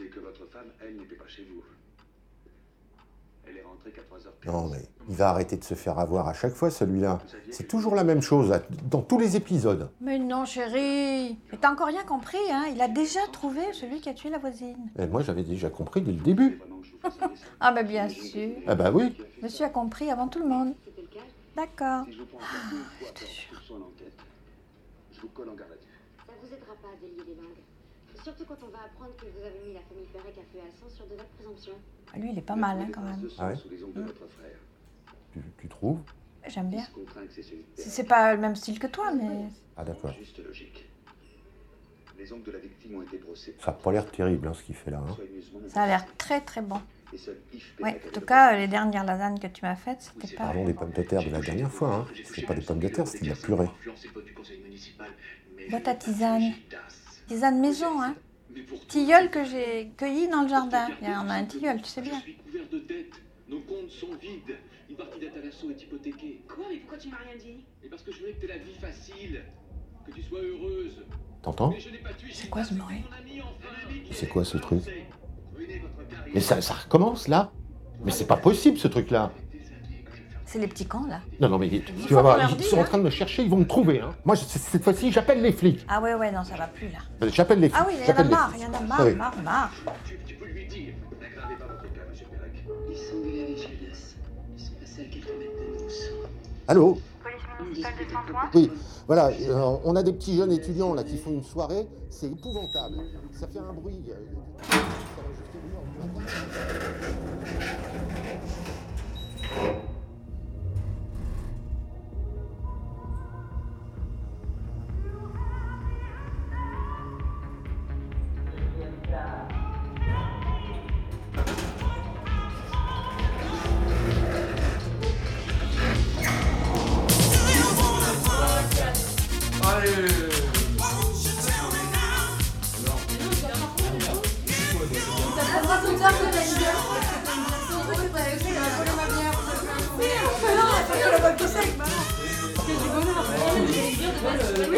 c'est que votre femme, elle, n'était pas chez vous. Elle est rentrée qu'à 3h15. Non, mais il va arrêter de se faire avoir à chaque fois, celui-là. C'est toujours la même chose, dans tous les épisodes. Mais non, chérie. Mais t'as encore rien compris, hein Il a déjà trouvé celui qui a tué la voisine. Et moi, j'avais déjà compris dès le début. Ah, bah bien sûr. Ah bah oui. Monsieur a compris avant tout le monde. C'était le cas? D'accord. Si je à vue. Ça vous aidera pas à délier les langues. Surtout quand on va apprendre que vous avez mis la famille Perec à feu à sang sur de vagues présomptions. Ah, Lui, il est pas mal, hein, quand même. Ah ouais frère. Tu, tu trouves? J'aime bien. que c'est pas le même style que toi, mais. Ah d'accord. Juste logique. Les ongles de la victime ont été brossés. Ça a pas l'air terrible, hein, ce qu'il fait là. hein. Ça a l'air très très bon. Ouais, en tout cas, les dernières lasagnes que tu m'as faites, c'était pas. Pardon des pommes de terre de la dernière fois. Hein. C'est pas des pommes de terre, c'était de la purée. Boîte à tisane. Tisane maison, hein. Tilleul que j'ai cueilli dans le jardin. Il y en a un tilleul, tu sais bien. Je suis couvert de dettes. Nos comptes sont vides. Une partie d'être à l'assaut est hypothéquée. Quoi Mais pourquoi tu m'as rien dit Et parce que je voulais que tu aies la vie facile. Que tu sois heureuse. T'entends? C'est quoi ce bruit? C'est est quoi ce truc? Mais ça, ça recommence là? Mais c'est pas possible ce truc-là C'est les petits cons, là. Non, non, mais tu vas voir, ils sont en hein. train de me chercher, ils vont me trouver. Hein. Moi, je- cette fois-ci, j'appelle les flics. Ah ouais, ouais, non, ça va plus, là. J'appelle les flics. Ah oui, il y en a j'appelle les marre, il y en a marre, oui. marre, marre. Tu, tu peux lui dire. N'aggravez pas votre cas, monsieur Perec. Ils sont engueulés avec Gildas. Ils sont passés à quelques mètres de nous. Allô Police Une municipale de Saint-Ouen Oui, voilà, euh, on a des petits jeunes étudiants là qui font une soirée, c'est épouvantable. Ça fait un bruit. euh,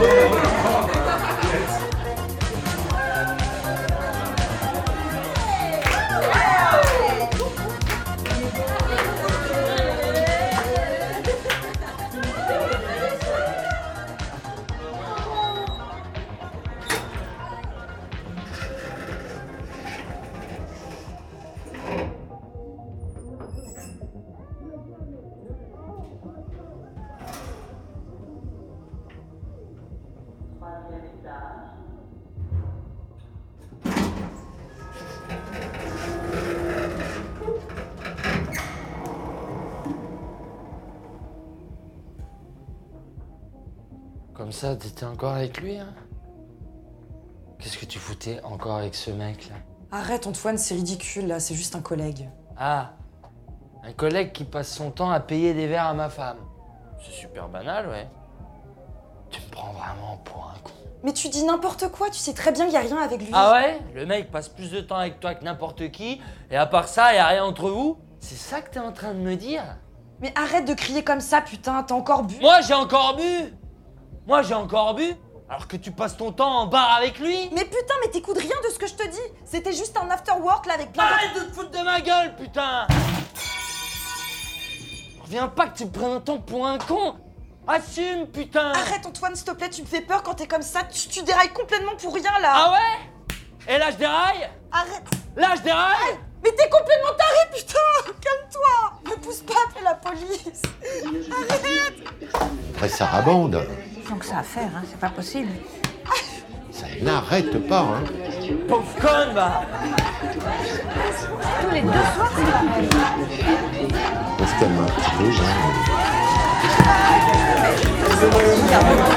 Lord. Comme ça, t'étais encore avec lui, hein? Qu'est-ce que tu foutais encore avec ce mec-là Arrête Antoine, c'est ridicule là, c'est juste un collègue. Ah Un collègue qui passe son temps à payer des verres à ma femme. C'est super banal, ouais. Tu me prends vraiment pour un con. Mais tu dis n'importe quoi, tu sais très bien qu'il y a rien avec lui. Ah ouais? Le mec passe plus de temps avec toi que n'importe qui, et à part ça, y a rien entre vous? C'est ça que t'es en train de me dire? Mais arrête de crier comme ça, putain, t'as encore bu? Moi, j'ai encore bu! Moi, j'ai encore bu! Alors que tu passes ton temps en bar avec lui! Mais putain, mais t'écoutes rien de ce que je te dis. C'était juste un after work là avec plein. Arrête de te foutre de ma gueule, putain! Reviens pas que tu me prennes un temps pour un con Assume, putain Arrête Antoine, s'il te plaît, tu me fais peur quand t'es comme ça, tu, tu dérailles complètement pour rien là Ah ouais? Et là, je déraille? Arrête Lâche des rails Mais t'es complètement taré, putain Calme-toi Ne pousse pas, appelle la police Arrête Après, ça rabande. Donc ça à faire, hein, c'est pas possible. Ça n'arrête pas. Hein. Pauvre conne, va Tous les deux soirs, c'est pareil. On se calme un petit peu. Thank you.